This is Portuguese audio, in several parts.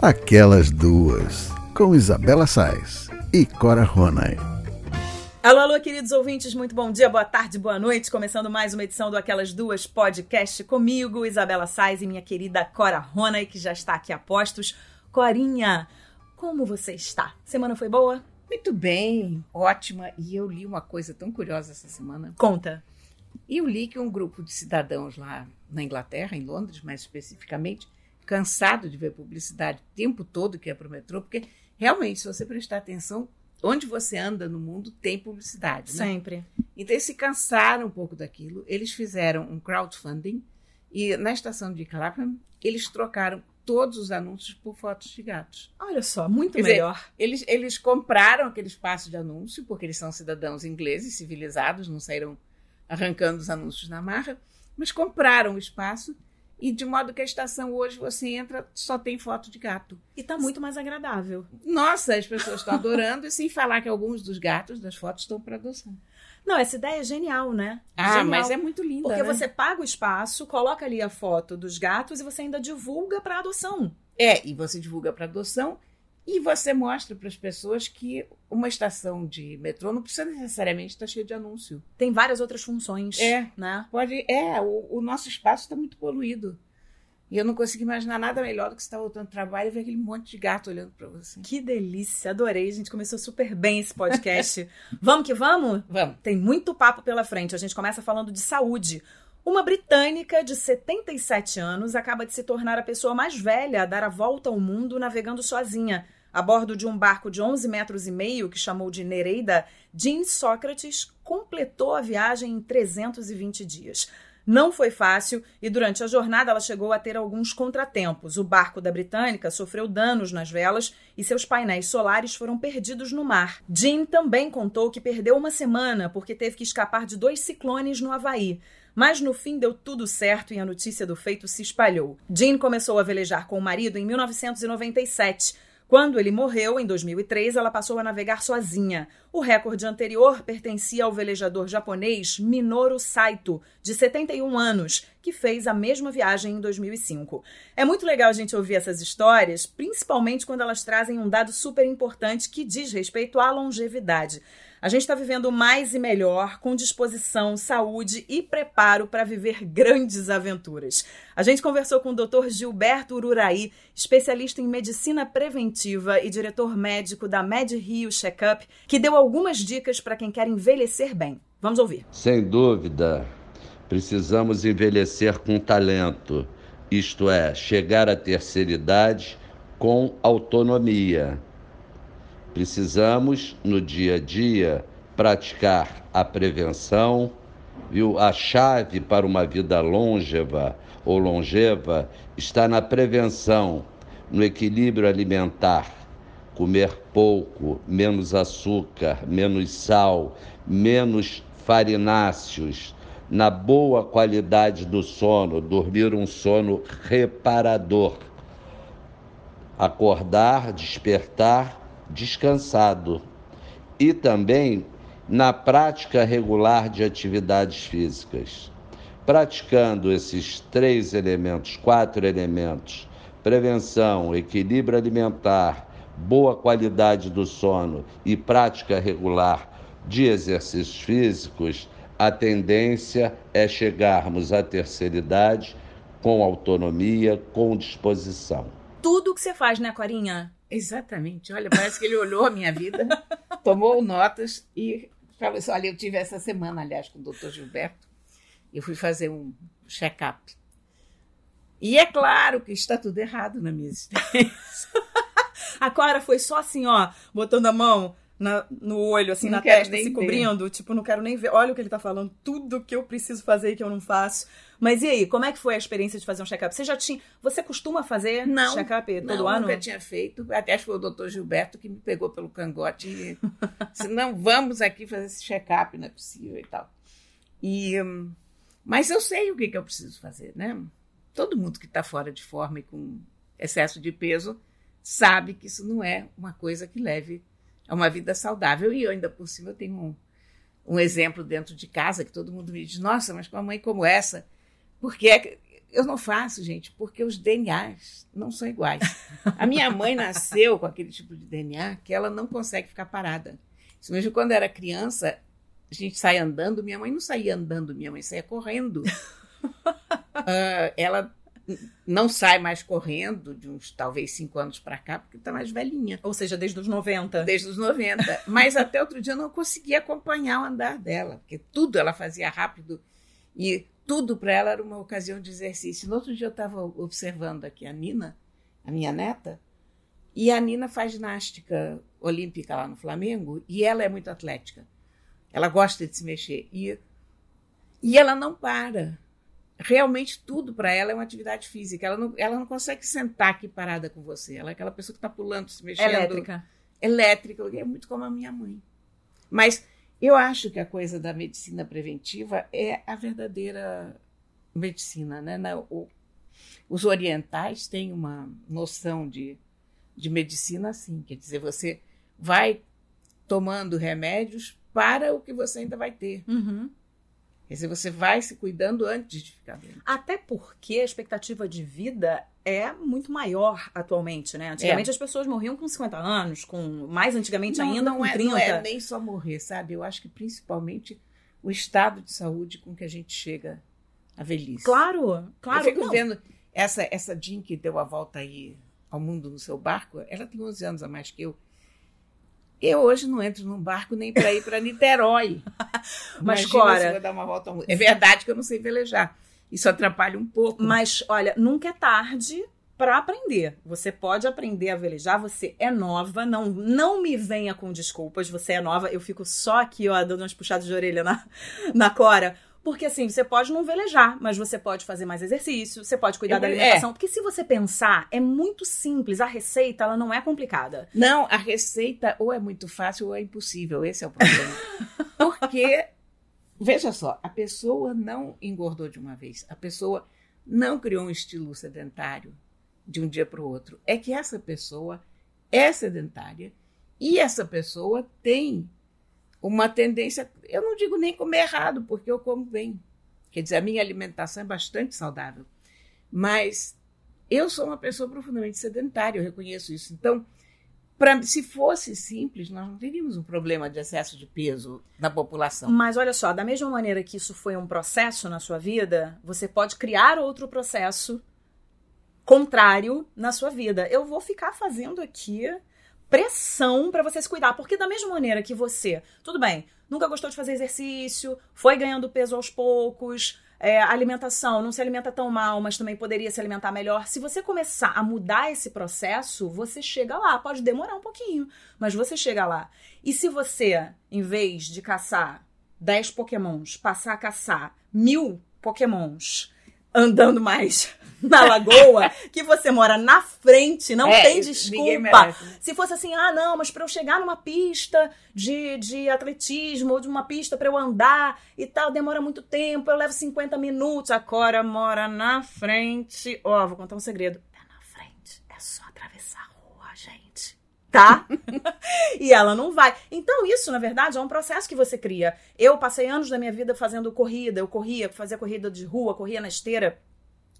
Aquelas Duas, com Isabela Sais e Cora Ronay. Alô, alô, queridos ouvintes, muito bom dia, boa tarde, boa noite. Começando mais uma edição do Aquelas Duas Podcast comigo, Isabela Sais e minha querida Cora Ronay, que já está aqui a postos. Corinha, como você está? Semana foi boa? Muito bem, ótima. E eu li uma coisa tão curiosa essa semana. Conta. E eu li que um grupo de cidadãos lá na Inglaterra, em Londres mais especificamente, cansado de ver publicidade o tempo todo que é para o metrô, porque realmente, se você prestar atenção, onde você anda no mundo tem publicidade. Né? Sempre. Então eles se cansaram um pouco daquilo, eles fizeram um crowdfunding e na estação de Clapham eles trocaram todos os anúncios por fotos de gatos. Olha só, muito Quer dizer, melhor. Eles, eles compraram aquele espaço de anúncio, porque eles são cidadãos ingleses, civilizados, não saíram arrancando os anúncios na marra, mas compraram o espaço e de modo que a estação hoje você entra, só tem foto de gato. E tá muito mais agradável. Nossa, as pessoas estão adorando, e sem falar que alguns dos gatos das fotos estão para adoção. Não, essa ideia é genial, né? Ah, Genial. mas é muito linda. Porque né? você paga o espaço, coloca ali a foto dos gatos e você ainda divulga para adoção. É, e você divulga para adoção e você mostra para as pessoas que uma estação de metrô não precisa necessariamente estar cheia de anúncio. Tem várias outras funções, É. né? Pode, é, o, o nosso espaço está muito poluído. E eu não consigo imaginar nada melhor do que você estar voltando do trabalho e ver aquele monte de gato olhando para você. Que delícia, adorei. A gente começou super bem esse podcast. vamos que vamos? Vamos. Tem muito papo pela frente. A gente começa falando de saúde. Uma britânica de 77 anos acaba de se tornar a pessoa mais velha a dar a volta ao mundo navegando sozinha. A bordo de um barco de 11 metros e meio que chamou de Nereida, Jean Sócrates completou a viagem em 320 dias. Não foi fácil e durante a jornada ela chegou a ter alguns contratempos. O barco da britânica sofreu danos nas velas e seus painéis solares foram perdidos no mar. Jean também contou que perdeu uma semana porque teve que escapar de dois ciclones no Havaí. Mas no fim deu tudo certo e a notícia do feito se espalhou. Jean começou a velejar com o marido em 1997. Quando ele morreu, em 2003, ela passou a navegar sozinha. O recorde anterior pertencia ao velejador japonês Minoru Saito, de 71 anos, que fez a mesma viagem em 2005. É muito legal a gente ouvir essas histórias, principalmente quando elas trazem um dado super importante que diz respeito à longevidade. A gente está vivendo mais e melhor, com disposição, saúde e preparo para viver grandes aventuras. A gente conversou com o Dr. Gilberto Ururaí, especialista em medicina preventiva e diretor médico da Med Rio Checkup, que deu algumas dicas para quem quer envelhecer bem. Vamos ouvir. Sem dúvida, precisamos envelhecer com talento, isto é, chegar à terceira idade com autonomia. Precisamos, no dia a dia, praticar a prevenção, viu? A chave para uma vida longeva ou longeva está na prevenção, no equilíbrio alimentar. Comer pouco, menos açúcar, menos sal, menos farináceos, na boa qualidade do sono, dormir um sono reparador. Acordar, despertar descansado e também na prática regular de atividades físicas. Praticando esses três elementos, quatro elementos, prevenção, equilíbrio alimentar, boa qualidade do sono e prática regular de exercícios físicos, a tendência é chegarmos à terceira idade com autonomia, com disposição. Tudo que você faz, né, Corinha? Exatamente. Olha, parece que ele olhou a minha vida, tomou notas e falou assim: Olha, eu tive essa semana, aliás, com o doutor Gilberto, eu fui fazer um check-up. E é claro que está tudo errado na minha existência. A Cora foi só assim, ó, botando a mão na- no olho, assim, Não na testa, se ver. cobrindo. Tipo, não quero nem ver. Olha o que ele tá falando, tudo que eu preciso fazer e que eu não faço. Mas e aí, como é que foi a experiência de fazer um check-up? Você já tinha. Você costuma fazer check-up todo não, ano? nunca tinha feito. Até acho que foi o doutor Gilberto que me pegou pelo cangote e disse: Não, vamos aqui fazer esse check-up, não é possível e tal. E, hum, mas eu sei o que, que eu preciso fazer, né? Todo mundo que está fora de forma e com excesso de peso sabe que isso não é uma coisa que leve a uma vida saudável. E eu, ainda por cima, eu tenho um, um exemplo dentro de casa que todo mundo me diz: Nossa, mas com uma mãe como essa, porque é que eu não faço, gente, porque os DNAs não são iguais. A minha mãe nasceu com aquele tipo de DNA que ela não consegue ficar parada. Isso mesmo quando era criança, a gente sai andando, minha mãe não saía andando, minha mãe saía correndo. uh, ela não sai mais correndo de uns talvez cinco anos para cá, porque está mais velhinha. Ou seja, desde os 90. Desde os 90. Mas até outro dia eu não conseguia acompanhar o andar dela, porque tudo ela fazia rápido e tudo para ela era uma ocasião de exercício. No outro dia eu estava observando aqui a Nina, a minha neta, e a Nina faz ginástica olímpica lá no Flamengo e ela é muito atlética. Ela gosta de se mexer e, e ela não para realmente tudo para ela é uma atividade física. Ela não, ela não consegue sentar aqui parada com você. Ela é aquela pessoa que está pulando, se mexendo. Elétrica. Elétrica, é muito como a minha mãe. Mas eu acho que a coisa da medicina preventiva é a verdadeira medicina. Né? Os orientais têm uma noção de, de medicina assim, quer dizer, você vai tomando remédios para o que você ainda vai ter. Uhum. Quer dizer, você vai se cuidando antes de ficar doente. Até porque a expectativa de vida é muito maior atualmente, né? Antigamente é. as pessoas morriam com 50 anos, com mais antigamente não, ainda não com é, 30. Não é nem só morrer, sabe? Eu acho que principalmente o estado de saúde com que a gente chega à velhice. Claro, claro. Eu fico não. vendo essa, essa Jean que deu a volta aí ao mundo no seu barco, ela tem 11 anos a mais que eu. Eu hoje não entro num barco nem para ir para Niterói. Mas, Cora. Dar uma volta. É verdade que eu não sei velejar. Isso atrapalha um pouco. Mas, olha, nunca é tarde para aprender. Você pode aprender a velejar, você é nova, não não me venha com desculpas, você é nova. Eu fico só aqui, ó, dando umas puxadas de orelha na, na Cora. Porque assim, você pode não velejar, mas você pode fazer mais exercício, você pode cuidar Eu, da alimentação. É. Porque se você pensar, é muito simples. A receita, ela não é complicada. Não, a receita ou é muito fácil ou é impossível. Esse é o problema. Porque, veja só, a pessoa não engordou de uma vez. A pessoa não criou um estilo sedentário de um dia para o outro. É que essa pessoa é sedentária e essa pessoa tem uma tendência, eu não digo nem comer errado, porque eu como bem. Quer dizer, a minha alimentação é bastante saudável. Mas eu sou uma pessoa profundamente sedentária, eu reconheço isso. Então, pra, se fosse simples, nós não teríamos um problema de excesso de peso na população. Mas olha só, da mesma maneira que isso foi um processo na sua vida, você pode criar outro processo contrário na sua vida. Eu vou ficar fazendo aqui pressão para você se cuidar. Porque da mesma maneira que você, tudo bem, nunca gostou de fazer exercício, foi ganhando peso aos poucos, é, alimentação, não se alimenta tão mal, mas também poderia se alimentar melhor. Se você começar a mudar esse processo, você chega lá. Pode demorar um pouquinho, mas você chega lá. E se você, em vez de caçar 10 pokémons, passar a caçar mil pokémons andando mais na lagoa, que você mora na frente, não é, tem desculpa. Se fosse assim, ah, não, mas para eu chegar numa pista de, de atletismo ou de uma pista para eu andar e tal, demora muito tempo, eu levo 50 minutos. A Cora mora na frente. Ó, oh, vou contar um segredo. É na frente, é só atravessar a. Tá? e ela não vai. Então, isso, na verdade, é um processo que você cria. Eu passei anos da minha vida fazendo corrida, eu corria, fazia corrida de rua, corria na esteira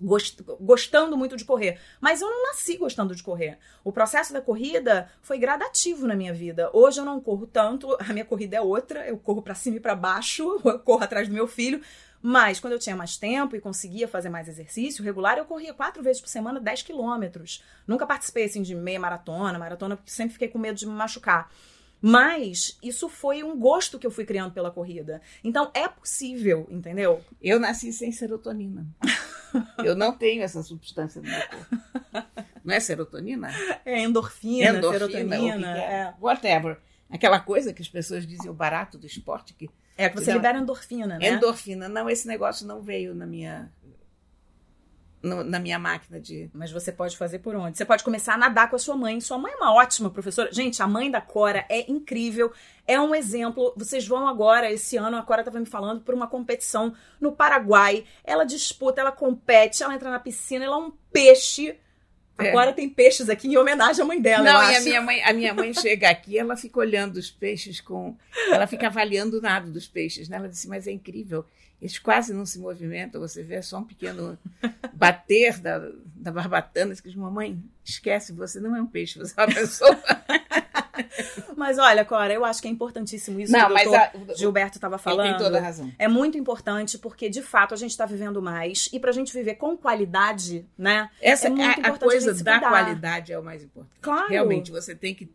gost, gostando muito de correr. Mas eu não nasci gostando de correr. O processo da corrida foi gradativo na minha vida. Hoje eu não corro tanto, a minha corrida é outra, eu corro para cima e para baixo, eu corro atrás do meu filho. Mas quando eu tinha mais tempo e conseguia fazer mais exercício regular, eu corria quatro vezes por semana 10 quilômetros. Nunca participei assim de meia maratona, maratona, porque sempre fiquei com medo de me machucar. Mas isso foi um gosto que eu fui criando pela corrida. Então é possível, entendeu? Eu nasci sem serotonina. eu não tenho essa substância no meu corpo. Não é serotonina? É endorfina, endorfina serotonina. É. é. Whatever. Aquela coisa que as pessoas dizem o barato do esporte que. É que você libera endorfina, né? Endorfina. Não, esse negócio não veio na minha no, na minha máquina de. Mas você pode fazer por onde? Você pode começar a nadar com a sua mãe. Sua mãe é uma ótima professora. Gente, a mãe da Cora é incrível. É um exemplo. Vocês vão agora, esse ano, a Cora estava me falando, por uma competição no Paraguai. Ela disputa, ela compete, ela entra na piscina, ela é um peixe É. Agora tem peixes aqui em homenagem à mãe dela. Não, e a minha mãe, a minha mãe chega aqui, ela fica olhando os peixes com. Ela fica avaliando o nado dos peixes, né? Ela disse, mas é incrível. Eles quase não se movimentam, você vê só um pequeno bater da, da barbatana. Diz, mamãe, esquece, você não é um peixe, você é uma pessoa. Mas olha, Cora, eu acho que é importantíssimo isso não, que o doutor a, Gilberto estava falando. Ele tem toda a razão. É muito importante porque, de fato, a gente está vivendo mais. E para a gente viver com qualidade, né? Essa é muito a, a coisa a da qualidade é o mais importante. Claro. Realmente, você tem que,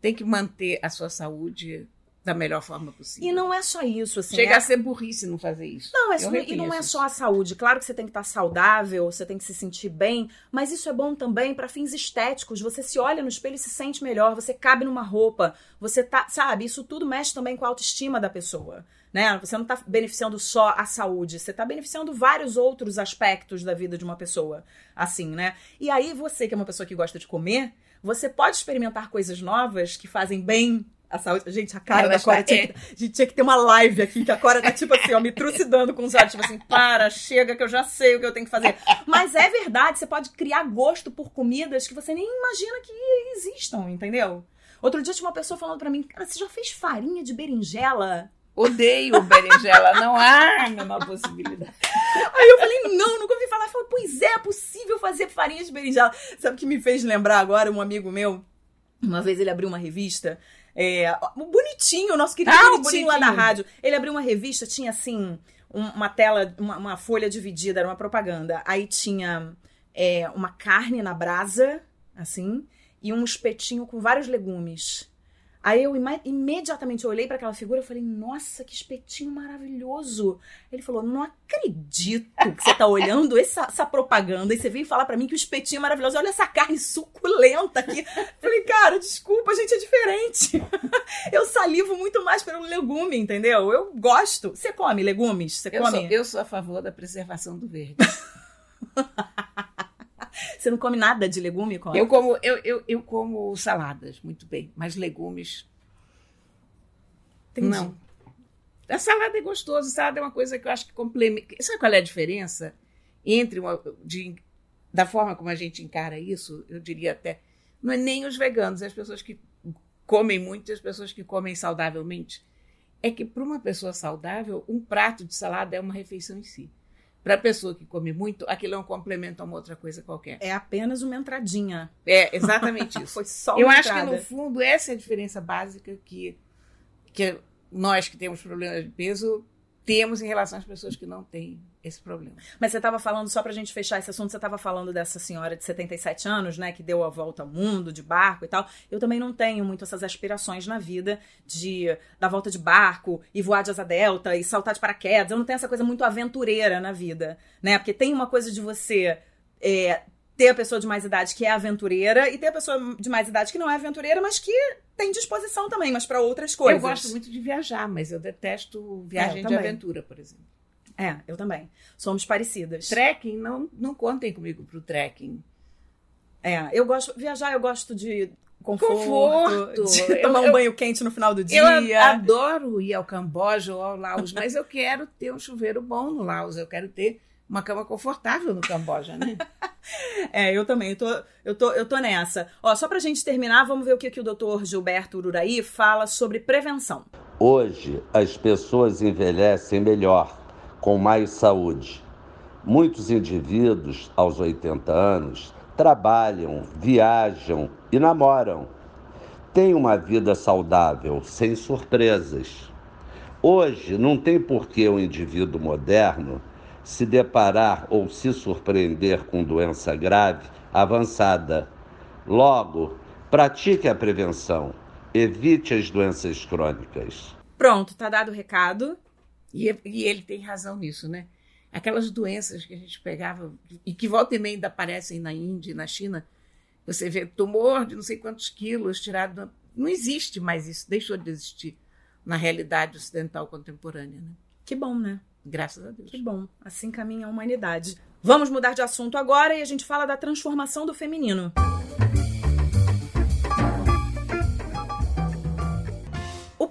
tem que manter a sua saúde da melhor forma possível. E não é só isso, assim. Chega é... a ser burrice não fazer isso. Não, é só, e não é só a saúde. Claro que você tem que estar saudável, você tem que se sentir bem, mas isso é bom também para fins estéticos. Você se olha no espelho e se sente melhor, você cabe numa roupa, você tá, sabe, isso tudo mexe também com a autoestima da pessoa. Né? Você não está beneficiando só a saúde, você está beneficiando vários outros aspectos da vida de uma pessoa, assim, né? E aí você que é uma pessoa que gosta de comer, você pode experimentar coisas novas que fazem bem a saúde. Gente, a cara Ela da Cora. Tinha que, a gente tinha que ter uma live aqui, que a Cora tá tipo assim, ó, me trucidando com os olhos, tipo assim, para, chega que eu já sei o que eu tenho que fazer. Mas é verdade, você pode criar gosto por comidas que você nem imagina que existam, entendeu? Outro dia tinha uma pessoa falando para mim, cara, você já fez farinha de berinjela? Odeio berinjela, não há a menor possibilidade. Aí eu falei, não, nunca ouvi falar. Eu falei, pois é, é possível fazer farinha de berinjela. Sabe o que me fez lembrar agora? Um amigo meu, uma vez ele abriu uma revista é, bonitinho, o nosso querido ah, bonitinho, bonitinho, lá da rádio. Ele abriu uma revista, tinha assim, uma tela, uma, uma folha dividida, era uma propaganda. Aí tinha é, uma carne na brasa, assim, e um espetinho com vários legumes. Aí eu imediatamente olhei para aquela figura e falei, nossa, que espetinho maravilhoso. Ele falou, não acredito que você tá olhando essa, essa propaganda e você veio falar para mim que o espetinho é maravilhoso. Olha essa carne suculenta aqui. falei, cara, desculpa, a gente é diferente. eu salivo muito mais pelo legume, entendeu? Eu gosto. Você come legumes? Você eu come? Sou, eu sou a favor da preservação do verde. Você não come nada de legume? Como? Eu como eu, eu, eu como saladas, muito bem, mas legumes. Entendi. Não. A salada é gostosa, a salada é uma coisa que eu acho que complementa. Sabe qual é a diferença entre uma, de, da forma como a gente encara isso? Eu diria até. Não é nem os veganos, é as pessoas que comem muito e as pessoas que comem saudavelmente. É que para uma pessoa saudável, um prato de salada é uma refeição em si. Para a pessoa que come muito, aquilo é um complemento a uma outra coisa qualquer. É apenas uma entradinha. É, exatamente isso. Foi só uma Eu entrada. acho que, no fundo, essa é a diferença básica que, que nós que temos problemas de peso temos em relação às pessoas que não têm esse problema. Mas você estava falando, só para a gente fechar esse assunto, você estava falando dessa senhora de 77 anos, né, que deu a volta ao mundo de barco e tal. Eu também não tenho muito essas aspirações na vida de dar volta de barco e voar de asa delta e saltar de paraquedas. Eu não tenho essa coisa muito aventureira na vida, né? Porque tem uma coisa de você é, ter a pessoa de mais idade que é aventureira e ter a pessoa de mais idade que não é aventureira, mas que tem disposição também, mas para outras coisas. Eu gosto muito de viajar, mas eu detesto viagem é, de aventura, por exemplo. É, eu também. Somos parecidas. Trekking, não, não contem comigo pro trekking. É, eu gosto. Viajar, eu gosto de conforto, conforto. de tomar um banho quente no final do dia. Eu adoro ir ao Camboja ou ao Laos, mas eu quero ter um chuveiro bom no Laos, eu quero ter uma cama confortável no Camboja, né? é, eu também, eu tô, eu, tô, eu tô nessa. Ó, só pra gente terminar, vamos ver o que, que o doutor Gilberto Ururaí fala sobre prevenção. Hoje, as pessoas envelhecem melhor com mais saúde. Muitos indivíduos, aos 80 anos, trabalham, viajam e namoram. Têm uma vida saudável, sem surpresas. Hoje, não tem por que o indivíduo moderno se deparar ou se surpreender com doença grave avançada. Logo, pratique a prevenção, evite as doenças crônicas. Pronto, tá dado o recado. E, e ele tem razão nisso, né? Aquelas doenças que a gente pegava e que volta e meia ainda aparecem na Índia e na China, você vê tumor de não sei quantos quilos tirado. Não existe mais isso, deixou de existir na realidade ocidental contemporânea. Né? Que bom, né? Graças a Deus. Que bom. Assim caminha a humanidade. Vamos mudar de assunto agora e a gente fala da transformação do feminino.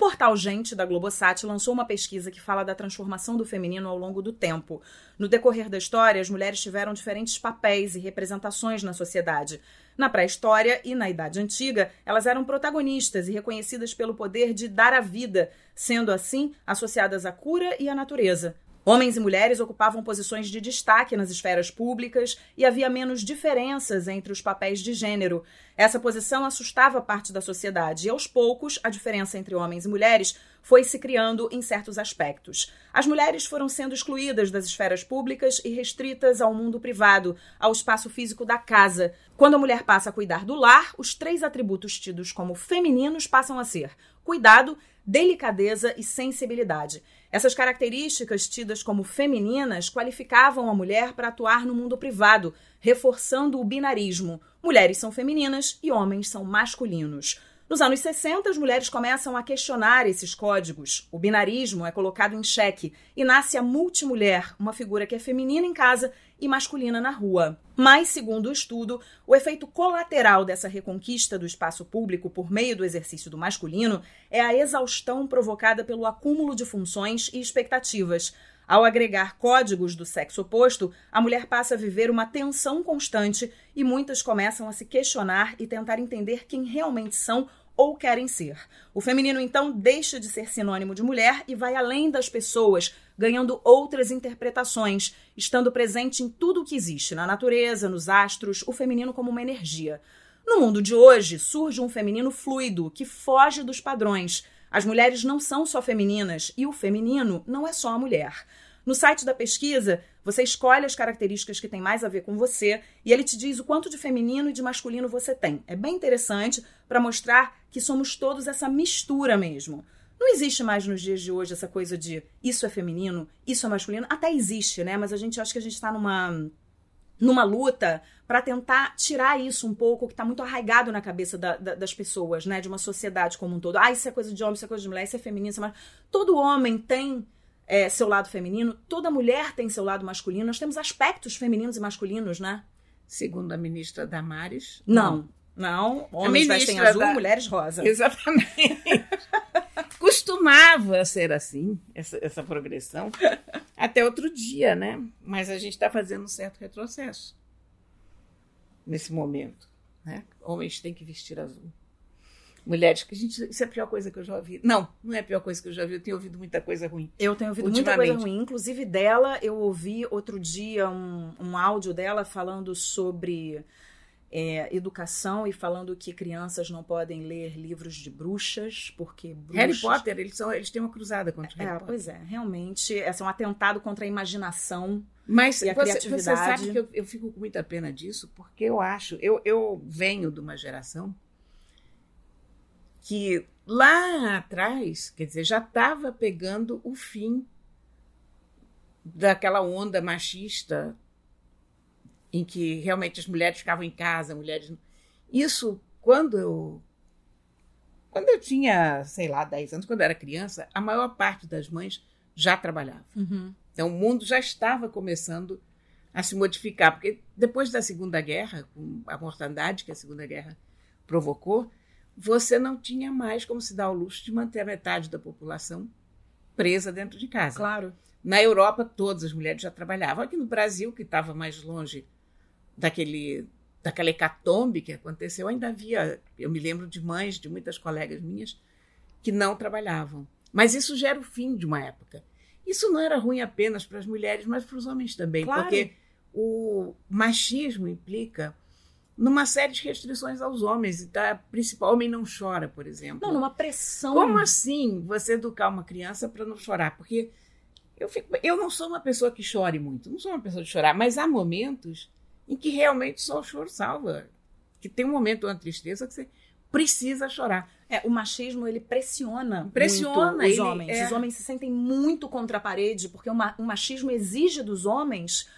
portal Gente da Globosat lançou uma pesquisa que fala da transformação do feminino ao longo do tempo. No decorrer da história, as mulheres tiveram diferentes papéis e representações na sociedade. Na pré-história e na Idade Antiga, elas eram protagonistas e reconhecidas pelo poder de dar a vida, sendo assim associadas à cura e à natureza. Homens e mulheres ocupavam posições de destaque nas esferas públicas e havia menos diferenças entre os papéis de gênero. Essa posição assustava parte da sociedade e, aos poucos, a diferença entre homens e mulheres foi se criando em certos aspectos. As mulheres foram sendo excluídas das esferas públicas e restritas ao mundo privado, ao espaço físico da casa. Quando a mulher passa a cuidar do lar, os três atributos tidos como femininos passam a ser cuidado, delicadeza e sensibilidade. Essas características, tidas como femininas, qualificavam a mulher para atuar no mundo privado, reforçando o binarismo. Mulheres são femininas e homens são masculinos. Nos anos 60, as mulheres começam a questionar esses códigos. O binarismo é colocado em xeque e nasce a multimulher, uma figura que é feminina em casa e masculina na rua. Mas, segundo o estudo, o efeito colateral dessa reconquista do espaço público por meio do exercício do masculino é a exaustão provocada pelo acúmulo de funções e expectativas. Ao agregar códigos do sexo oposto, a mulher passa a viver uma tensão constante e muitas começam a se questionar e tentar entender quem realmente são ou querem ser. O feminino, então, deixa de ser sinônimo de mulher e vai além das pessoas, ganhando outras interpretações, estando presente em tudo o que existe, na natureza, nos astros, o feminino como uma energia. No mundo de hoje, surge um feminino fluido, que foge dos padrões. As mulheres não são só femininas e o feminino não é só a mulher. No site da pesquisa, você escolhe as características que têm mais a ver com você e ele te diz o quanto de feminino e de masculino você tem. É bem interessante para mostrar que somos todos essa mistura mesmo. Não existe mais nos dias de hoje essa coisa de isso é feminino, isso é masculino. Até existe, né? Mas a gente acha que a gente está numa numa luta para tentar tirar isso um pouco que está muito arraigado na cabeça da, da, das pessoas, né? De uma sociedade como um todo. Ah, isso é coisa de homem, isso é coisa de mulher, isso é feminino, isso é Todo homem tem é, seu lado feminino, toda mulher tem seu lado masculino. Nós temos aspectos femininos e masculinos, né? Segundo a ministra Damares. Não. Não, homens vestem azul, da... mulheres rosa. Exatamente. Costumava ser assim, essa, essa progressão, até outro dia, né? Mas a gente está fazendo um certo retrocesso nesse momento. Né? Homens têm que vestir azul mulheres, que a gente, isso é a pior coisa que eu já ouvi. Não, não é a pior coisa que eu já ouvi, eu tenho ouvido muita coisa ruim. Eu tenho ouvido muita coisa ruim, inclusive dela, eu ouvi outro dia um, um áudio dela falando sobre é, educação e falando que crianças não podem ler livros de bruxas, porque bruxas... Harry Potter, eles, são, eles têm uma cruzada contra é, Harry Potter. Pois é, realmente, é um atentado contra a imaginação mas e a você, criatividade. você sabe que eu, eu fico com muita pena disso, porque eu acho, eu, eu venho de uma geração que lá atrás, quer dizer, já estava pegando o fim daquela onda machista em que realmente as mulheres ficavam em casa, mulheres. Isso, quando eu. Quando eu tinha, sei lá, 10 anos, quando eu era criança, a maior parte das mães já trabalhava. Uhum. Então o mundo já estava começando a se modificar, porque depois da Segunda Guerra, com a mortandade que a Segunda Guerra provocou, você não tinha mais como se dar o luxo de manter a metade da população presa dentro de casa. Claro. Na Europa, todas as mulheres já trabalhavam. Aqui no Brasil, que estava mais longe daquele, daquela hecatombe que aconteceu, ainda havia. Eu me lembro de mães, de muitas colegas minhas, que não trabalhavam. Mas isso já era o fim de uma época. Isso não era ruim apenas para as mulheres, mas para os homens também, claro. porque o machismo implica numa série de restrições aos homens. Tá? Principal homem não chora, por exemplo. Não, numa pressão. Como assim você educar uma criança para não chorar? Porque eu, fico, eu não sou uma pessoa que chore muito, não sou uma pessoa de chorar, mas há momentos em que realmente só o choro salva. Que tem um momento, uma tristeza, que você precisa chorar. É, o machismo ele pressiona, pressiona os ele, homens. É... Os homens se sentem muito contra a parede porque o, ma o machismo exige dos homens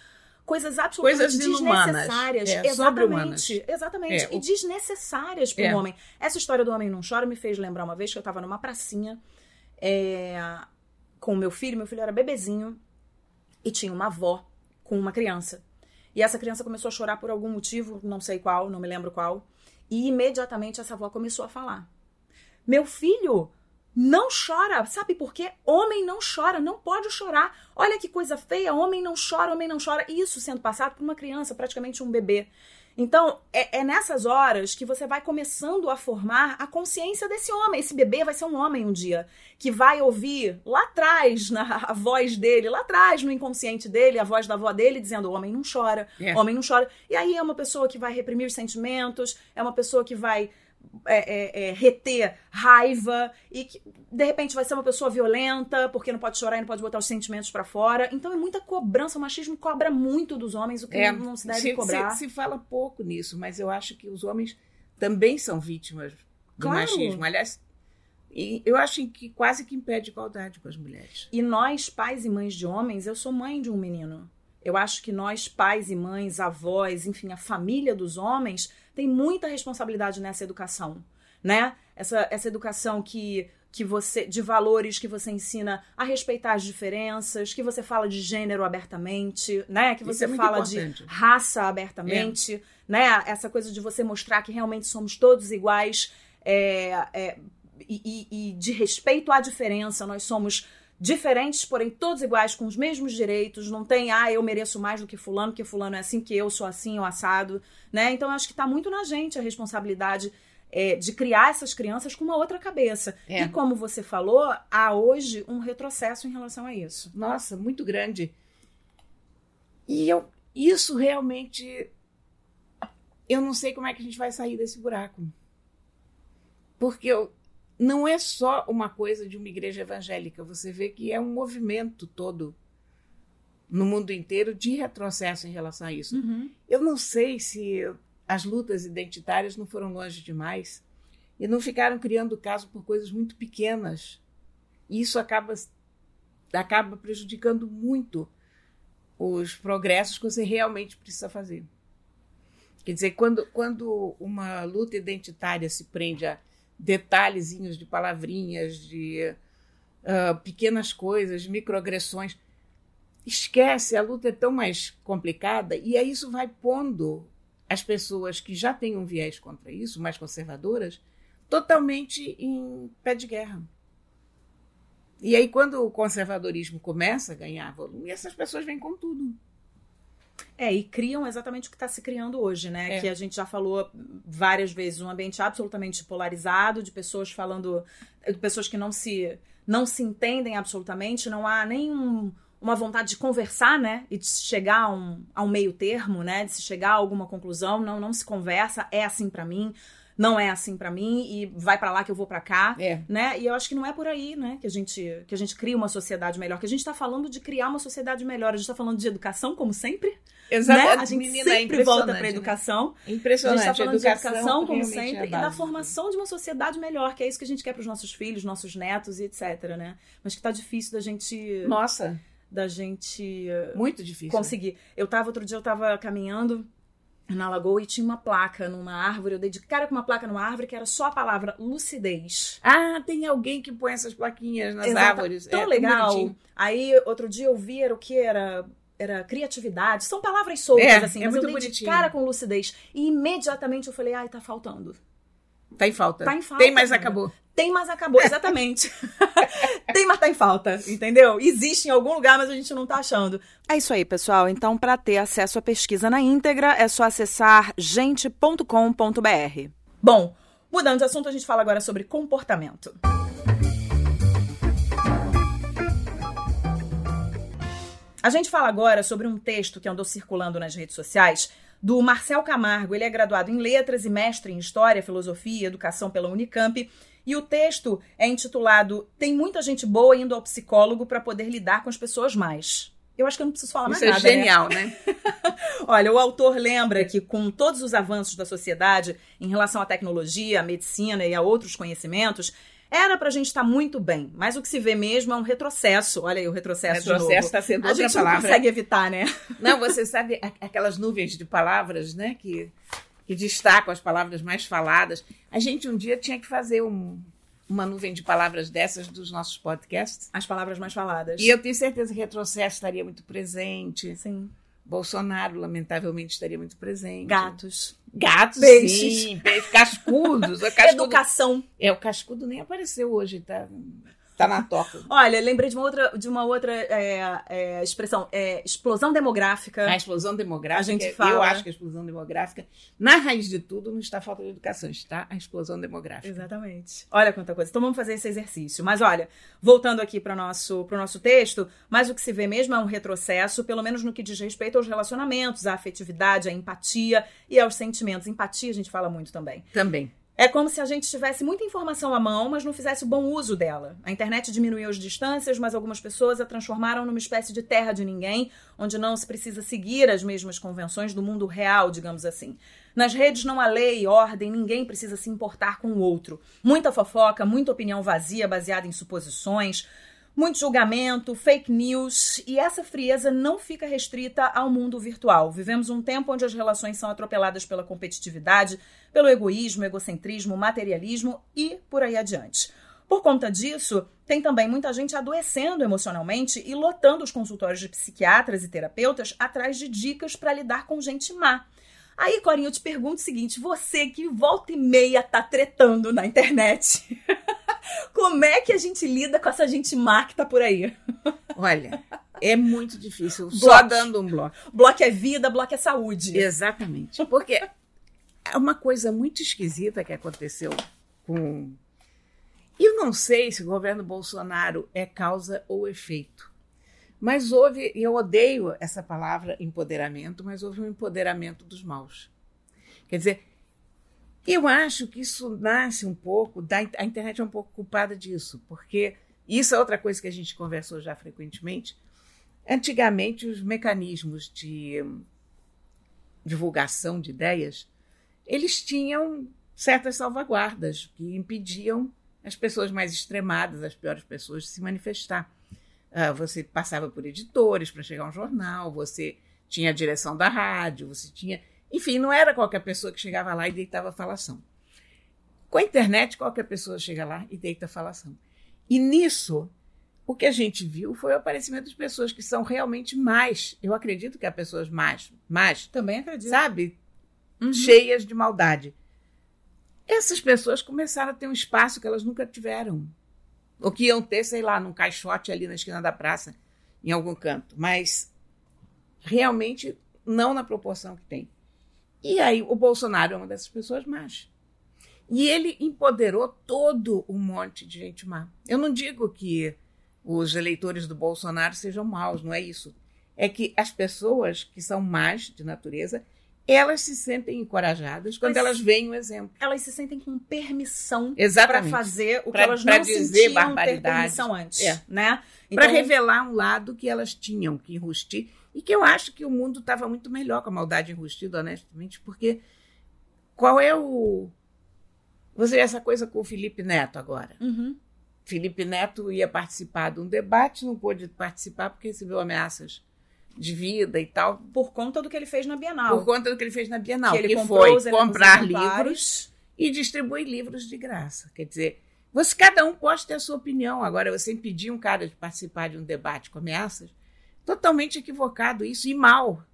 coisas absolutamente coisas desnecessárias. É, exatamente. Exatamente. É, e desnecessárias para o É. homem. Essa história do homem não chora me fez lembrar uma vez que eu estava numa pracinha é, com o meu filho. Meu filho era bebezinho e tinha uma avó com uma criança. E essa criança começou a chorar por algum motivo, não sei qual, não me lembro qual. E imediatamente essa avó começou a falar: Meu filho, não chora. Sabe por quê? Homem não chora, não pode chorar. Olha que coisa feia, homem não chora, homem não chora. Isso sendo passado por uma criança, praticamente um bebê. Então, é, é, nessas horas que você vai começando a formar a consciência desse homem. Esse bebê vai ser um homem um dia, que vai ouvir lá atrás, na a voz dele, lá atrás, no inconsciente dele, a voz da avó dele, dizendo: homem não chora, é. homem não chora. E aí é uma pessoa que vai reprimir os sentimentos, é uma pessoa que vai é, é, é, reter raiva e que de repente vai ser uma pessoa violenta porque não pode chorar e não pode botar os sentimentos para fora. Então é muita cobrança. O machismo cobra muito dos homens, o que é, não, se deve se, cobrar. Se, se, fala pouco nisso, mas eu acho que os homens também são vítimas do claro. machismo. Aliás, e eu acho que quase que impede igualdade com as mulheres. E nós, pais e mães de homens, eu sou mãe de um menino. Eu acho que nós, pais e mães, avós, enfim, a família dos homens, tem muita responsabilidade nessa educação, né? Essa, essa educação que que você de valores que você ensina a respeitar as diferenças, que você fala de gênero abertamente, né? Que você é fala importante. de raça abertamente, é. né? Essa coisa de você mostrar que realmente somos todos iguais é, é, e, e, e de respeito à diferença, nós somos diferentes, porém todos iguais, com os mesmos direitos. Não tem, ah, eu mereço mais do que fulano, porque fulano é assim, que eu sou assim, ou assado, né? Então eu acho que está muito na gente a responsabilidade é, de criar essas crianças com uma outra cabeça. É. E como você falou, há hoje um retrocesso em relação a isso. Nossa, muito grande. E eu, isso realmente. Eu não sei como é que a gente vai sair desse buraco. Porque eu, não é só uma coisa de uma igreja evangélica, você vê que é um movimento todo no mundo inteiro de retrocesso em relação a isso. Uhum. Eu não sei se as lutas identitárias não foram longe demais e não ficaram criando caso por coisas muito pequenas. E isso acaba, acaba prejudicando muito os progressos que você realmente precisa fazer. Quer dizer, quando, quando uma luta identitária se prende a detalhezinhos de palavrinhas, de uh, pequenas coisas, microagressões. Esquece, a luta é tão mais complicada e aí isso vai pondo as pessoas que já têm um viés contra isso, mais conservadoras, totalmente em pé de guerra. E aí, quando o conservadorismo começa a ganhar volume, essas pessoas vêm com tudo. É, e criam exatamente o que está se criando hoje, né? É. Que a gente já falou várias vezes, um ambiente absolutamente polarizado, de pessoas falando, de pessoas que não se não se entendem absolutamente, não há nenhum uma vontade de conversar, né? E de chegar a um, a um meio termo, né? De se chegar a alguma conclusão, não, não se conversa, é assim para mim não é assim para mim e vai para lá que eu vou para cá, é. né? E eu acho que não é por aí, né, que a gente que a gente cria uma sociedade melhor, que a gente tá falando de criar uma sociedade melhor, a gente tá falando de educação como sempre. Exatamente. Né? A gente Menina, é sempre é volta para educação. Né? Impressionante. A gente tá falando educação, de educação como sempre é e da formação de uma sociedade melhor, que é isso que a gente quer para os nossos filhos, nossos netos e etc, né? Mas que tá difícil da gente Nossa, da gente muito difícil conseguir. Eu tava outro dia eu tava caminhando na lagoa e tinha uma placa numa árvore. Eu dei de cara com uma placa numa árvore que era só a palavra lucidez. Ah, tem alguém que põe essas plaquinhas nas Exato. árvores. Tão é, legal. Aí outro dia eu vi, era o que? Era era criatividade. São palavras soltas, é, assim, é mas eu dei bonitinho. de cara com lucidez. E imediatamente eu falei, ai, tá faltando. Tá em falta. Tá em falta. Tem, mas acabou. Tem, mas acabou, exatamente. Tem, mas tá em falta, entendeu? Existe em algum lugar, mas a gente não tá achando. É isso aí, pessoal. Então, para ter acesso à pesquisa na íntegra, é só acessar gente.com.br. Bom, mudando de assunto, a gente fala agora sobre comportamento. A gente fala agora sobre um texto que andou circulando nas redes sociais do Marcel Camargo. Ele é graduado em Letras e mestre em História, Filosofia e Educação pela Unicamp. E o texto é intitulado Tem muita gente boa indo ao psicólogo para poder lidar com as pessoas mais. Eu acho que eu não preciso falar Isso mais é nada. Isso é genial, né? né? Olha, o autor lembra que, com todos os avanços da sociedade em relação à tecnologia, à medicina e a outros conhecimentos, era pra gente estar tá muito bem, mas o que se vê mesmo é um retrocesso. Olha aí o retrocesso. Retrocesso está sendo a outra gente palavra. não consegue evitar, né? Não, você sabe aquelas nuvens de palavras, né? Que, que destacam as palavras mais faladas. A gente um dia tinha que fazer um, uma nuvem de palavras dessas dos nossos podcasts. As palavras mais faladas. E eu tenho certeza que retrocesso estaria muito presente. Sim. Bolsonaro, lamentavelmente, estaria muito presente. Gatos. Gatos, Peixes. sim. Peixes, cascudos. Cascudo, Educação. É, o cascudo nem apareceu hoje, tá, tá na toca. Olha, lembrei de uma outra, de uma outra é, é, expressão. É, explosão demográfica. A explosão demográfica, A gente fala- eu acho que a explosão demográfica, na raiz de tudo, não está a falta de educação, está a explosão demográfica. Exatamente. Olha quanta coisa. Então vamos fazer esse exercício. Mas olha, voltando aqui para o nosso, pro nosso texto, mas o que se vê mesmo é um retrocesso, pelo menos no que diz respeito aos relacionamentos, à afetividade, à empatia e aos sentimentos. Empatia a gente fala muito também. Também. É como se a gente tivesse muita informação à mão, mas não fizesse bom uso dela. A internet diminuiu as distâncias, mas algumas pessoas a transformaram numa espécie de terra de ninguém, onde não se precisa seguir as mesmas convenções do mundo real, digamos assim. Nas redes não há lei ordem, ninguém precisa se importar com o outro. Muita fofoca, muita opinião vazia baseada em suposições, muito julgamento, fake news, e essa frieza não fica restrita ao mundo virtual. Vivemos um tempo onde as relações são atropeladas pela competitividade, pelo egoísmo, egocentrismo, materialismo e por aí adiante. Por conta disso, tem também muita gente adoecendo emocionalmente e lotando os consultórios de psiquiatras e terapeutas atrás de dicas para lidar com gente má. Aí, Corinha, eu te pergunto o seguinte: você que volta e meia tá tretando na internet, como é que a gente lida com essa gente má que tá por aí? Olha, é muito difícil, só Bloco. dando um bloco. Bloco é vida, bloco é saúde. Exatamente. Porque é uma coisa muito esquisita que aconteceu com. Eu não sei se o governo Bolsonaro é causa ou efeito. Mas houve, e eu odeio essa palavra empoderamento, mas houve um empoderamento dos maus. Quer dizer, eu acho que isso nasce um pouco, da, a internet é um pouco culpada disso, porque isso é outra coisa que a gente conversou já frequentemente. Antigamente, os mecanismos de divulgação de ideias, eles tinham certas salvaguardas que impediam as pessoas mais extremadas, as piores pessoas, de se manifestar. Ah, você passava por editores para chegar a um jornal, você tinha a direção da rádio, você tinha. Enfim, não era qualquer pessoa que chegava lá e deitava falação. Com a internet, qualquer pessoa chega lá e deita falação. E nisso, o que a gente viu foi o aparecimento de pessoas que são realmente mais. Eu acredito que há pessoas mais, mais, Também acredito. sabe? Uhum. Cheias de maldade. Essas pessoas começaram a ter um espaço que elas nunca tiveram. Ou que iam ter, sei lá, num caixote ali na esquina da praça, em algum canto. Mas realmente não na proporção que tem. E aí o Bolsonaro é uma dessas pessoas más. E ele empoderou todo um monte de gente má. Eu não digo que os eleitores do Bolsonaro sejam maus, não é isso. É que as pessoas que são más de natureza, elas se sentem encorajadas quando Mas- elas veem um exemplo. Elas se sentem com permissão para fazer o que Pra- elas pra não dizer sentiam ter permissão antes, É. né? Para Então, revelar um lado que elas tinham que enrustir e que eu acho que o mundo estava muito melhor com a maldade enrustida, honestamente, porque qual é o. Você essa coisa com o Felipe Neto agora. Uhum. Felipe Neto ia participar de um debate, não pôde participar porque recebeu ameaças de vida e tal, Por conta do que ele fez na Bienal. por conta do que ele fez na Bienal, que que, ele os foi comprar livros e distribuir livros de graça. Quer dizer, você cada um pode ter a sua opinião. Agora, você impedir um cara de participar de um debate com ameaças, totalmente equivocado isso e mal.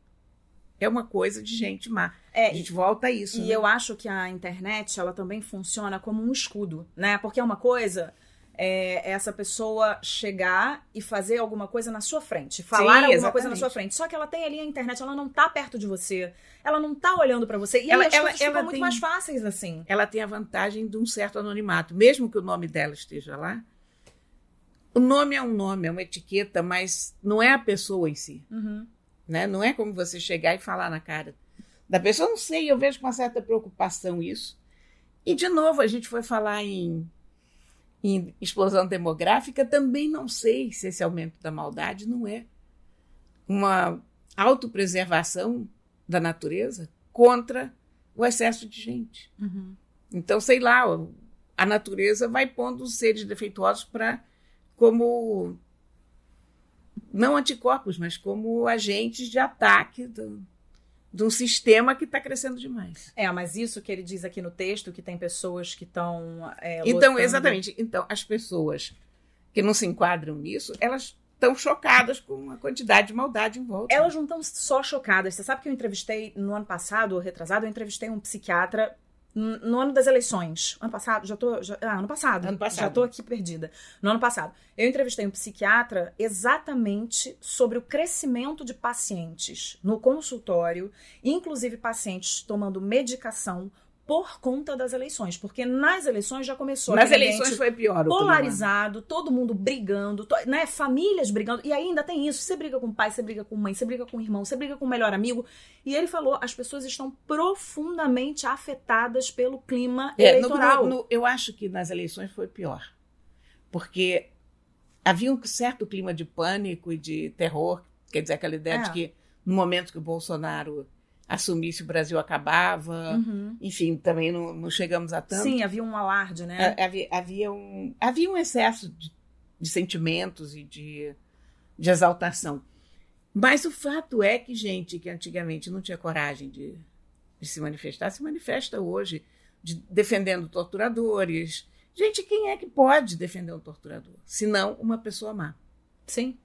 É uma coisa de gente má. É, a gente volta a isso. E né? eu acho que a internet, ela também funciona como um escudo, né? Porque é uma coisa é essa pessoa chegar e fazer alguma coisa na sua frente, falar alguma exatamente. coisa na sua frente. Só que ela tem ali a internet, ela não tá perto de você, ela não tá olhando pra você. E Ela- as ela- coisas ela muito tem- mais fáceis assim. ela tem a vantagem de um certo anonimato. Mesmo que o nome dela esteja lá, o nome é um nome, é uma etiqueta, mas não é a pessoa em si. Uhum. né? Não é como você chegar e falar na cara da pessoa. Não sei, eu vejo com uma certa preocupação isso. E, de novo, a gente foi falar em, em explosão demográfica, também não sei se esse aumento da maldade não é uma autopreservação da natureza contra o excesso de gente. Uhum. Então, sei lá, a natureza vai pondo os seres defeituosos para como não anticorpos, mas como agentes de ataque do, de um sistema que está crescendo demais. É, mas isso que ele diz aqui no texto, que tem pessoas que estão. Então, exatamente. Então, as pessoas que não se enquadram nisso, elas estão chocadas com a quantidade de maldade em volta. Elas não estão só chocadas. Você sabe que eu entrevistei no ano passado, ou retrasado, eu entrevistei um psiquiatra no ano das eleições. Ano passado, já tô. Já, ah, ano passado. Ano passado. Já tô aqui perdida. No ano passado. Eu entrevistei um psiquiatra exatamente sobre o crescimento de pacientes no consultório, inclusive pacientes tomando medicação por conta das eleições, porque nas eleições já começou Nas eleições foi pior. clima. polarizado, todo mundo brigando, to- né? Famílias brigando. E ainda tem isso. Você briga com o pai, você briga com mãe, você briga com o irmão, você briga com o melhor amigo. E ele falou: as pessoas estão profundamente afetadas pelo clima É, eleitoral. no- no- eu acho que nas eleições foi pior. Porque havia um certo clima de pânico e de terror. Quer dizer, aquela ideia É. de que no momento que o Bolsonaro assumisse, o Brasil acabava. Uhum. Enfim, também não, não chegamos a tanto. Sim, havia um alarde, né? Ha- Havia, havia um, havia um excesso de, de sentimentos e de, de exaltação. Mas o fato é que gente que antigamente não tinha coragem de, de se manifestar, se manifesta hoje, de- defendendo torturadores. Gente, quem é que pode defender um torturador? Se não uma pessoa má. Sim.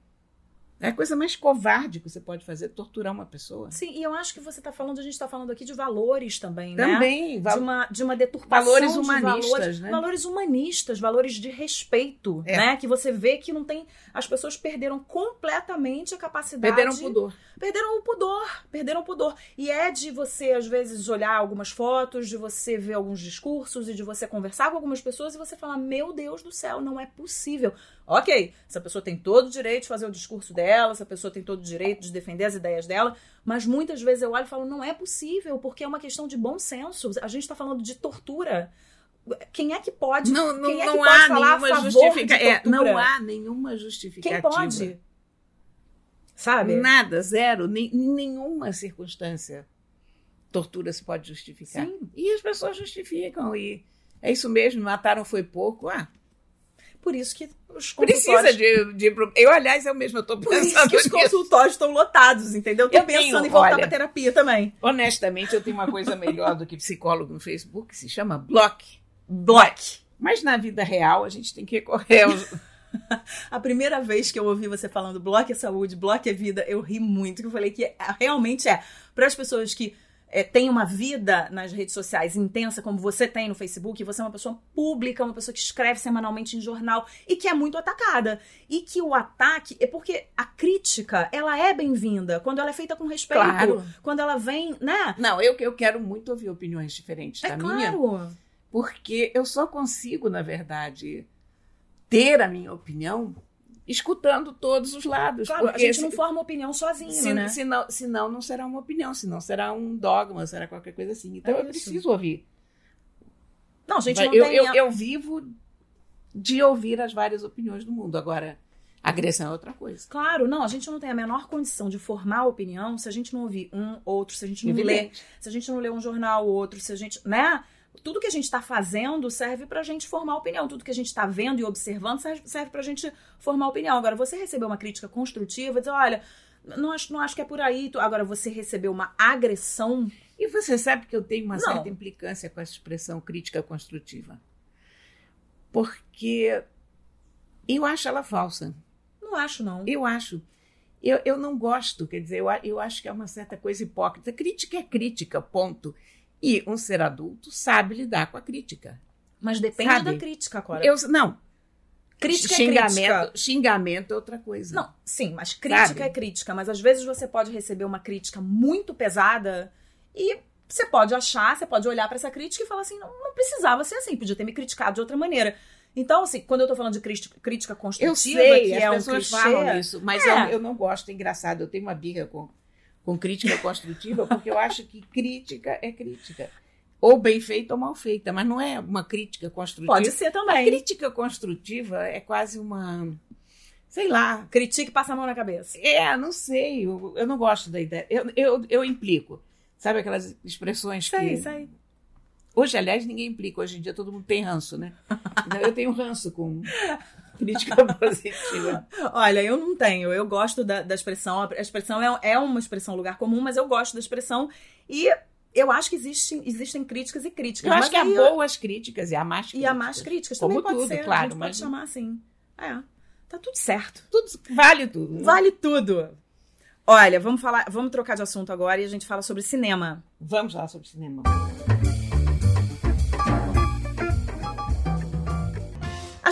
É a coisa mais covarde que você pode fazer, torturar uma pessoa. Sim, e eu acho que você está falando, a gente está falando aqui de valores também, né? Também, de uma, de uma deturpação Valores de humanistas, valores, né? valores humanistas, valores de respeito, É. né? Que você vê que não tem, as pessoas perderam completamente a capacidade, perderam o pudor. perderam o pudor, perderam o pudor. E é de você às vezes olhar algumas fotos, de você ver alguns discursos e de você conversar com algumas pessoas e você falar: "Meu Deus do céu, não é possível". OK, essa pessoa tem todo o direito de fazer o discurso dela, essa pessoa tem todo o direito de defender as ideias dela, mas muitas vezes eu olho e falo: "Não é possível", porque é uma questão de bom senso. A gente está falando de tortura. Quem é que pode? Não, não, quem é não que pode há nenhuma justificativa. É, não há nenhuma Quem justificativa. pode? Sabe? Nada, zero, nem, em nenhuma circunstância tortura se pode justificar. Sim. E as pessoas justificam. E é isso mesmo, mataram foi pouco. Ah, Por isso que os precisa consultórios... de, de. Eu, aliás, eu mesmo estou Por isso pensando que os consultórios estão lotados, entendeu? Tô Eu pensando tenho, em voltar pra terapia também. Honestamente, eu tenho uma coisa melhor do que psicólogo no Facebook, que se chama Block. Block. Mas na vida real, a gente tem que recorrer aos. A primeira vez que eu ouvi você falando bloco é saúde, bloco é vida, eu ri muito, que eu falei que é- realmente é. Para as pessoas que é, têm uma vida nas redes sociais intensa, como você tem no Facebook, você é uma pessoa pública, uma pessoa que escreve semanalmente em jornal e que é muito atacada. E que o ataque é porque a crítica, ela é bem-vinda quando ela é feita com respeito. Claro. Quando ela vem, né? Não, eu, eu quero muito ouvir opiniões diferentes É da minha. claro. porque eu só consigo, na verdade, ter a minha opinião escutando todos os lados. Claro, a gente não forma opinião sozinho, se, né? senão, senão não será uma opinião, senão será um dogma, será qualquer coisa assim. Então É eu preciso ouvir. Não, a gente não eu, tem... eu, eu vivo de ouvir as várias opiniões do mundo. Agora, agressão é outra coisa. Claro, não, a gente não tem a menor condição de formar opinião se a gente não ouvir um, outro, se a gente não ler, Evidente. se a gente não ler um jornal, outro, se a gente, né? Tudo que a gente está fazendo serve pra gente formar opinião. Tudo que a gente está vendo e observando serve, serve pra gente formar opinião. Agora, você receber uma crítica construtiva, dizer, olha, não acho, não acho que é por aí. Agora, você receber uma agressão. E você sabe que eu tenho uma Não. certa implicância com essa expressão crítica construtiva. Porque eu acho ela falsa. Não acho, não. Eu acho. Eu, eu não gosto, quer dizer, eu, a- eu acho que é uma certa coisa hipócrita. Crítica é crítica, ponto. E um ser adulto sabe lidar com a crítica. Mas depende Sabe? da crítica, agora. Eu, não, Crítica é xingamento, crítica. xingamento é outra coisa. Não, sim, mas crítica Sabe? é crítica. Mas às vezes você pode receber uma crítica muito pesada e você pode achar, você pode olhar pra essa crítica e falar assim: não, não precisava ser assim, podia ter me criticado de outra maneira. Então, assim, quando eu tô falando de crítica, construtiva, Eu sei, que as é um pessoas clichê, falam isso, mas É. eu, eu não gosto, é engraçado. Eu tenho uma birra com, com crítica construtiva, porque eu acho que crítica é crítica. Ou bem feita ou mal feita, mas não é uma crítica construtiva. pode ser A também. crítica construtiva é quase uma. Sei lá. Critique e passa a mão na cabeça. É, não sei. Eu, eu não gosto da ideia. Eu, eu, eu implico. Sabe aquelas expressões aí, que. aí. Hoje, aliás, ninguém implica. Hoje em dia todo mundo tem ranço, né? Então, eu tenho ranço com crítica positiva. Olha, eu não tenho. Eu gosto da, da expressão. A expressão é, é uma expressão lugar comum, mas eu gosto da expressão. E eu acho que existem, existem críticas e críticas. Eu acho que há aí- boas críticas e há más E críticas. há más críticas Como também pode tudo, ser. claro, a gente pode mas- chamar assim. É. Tá tudo certo. Tudo vale tudo. Né? Vale tudo. Olha, vamos falar, vamos trocar de assunto agora e a gente fala sobre cinema. Vamos falar sobre cinema.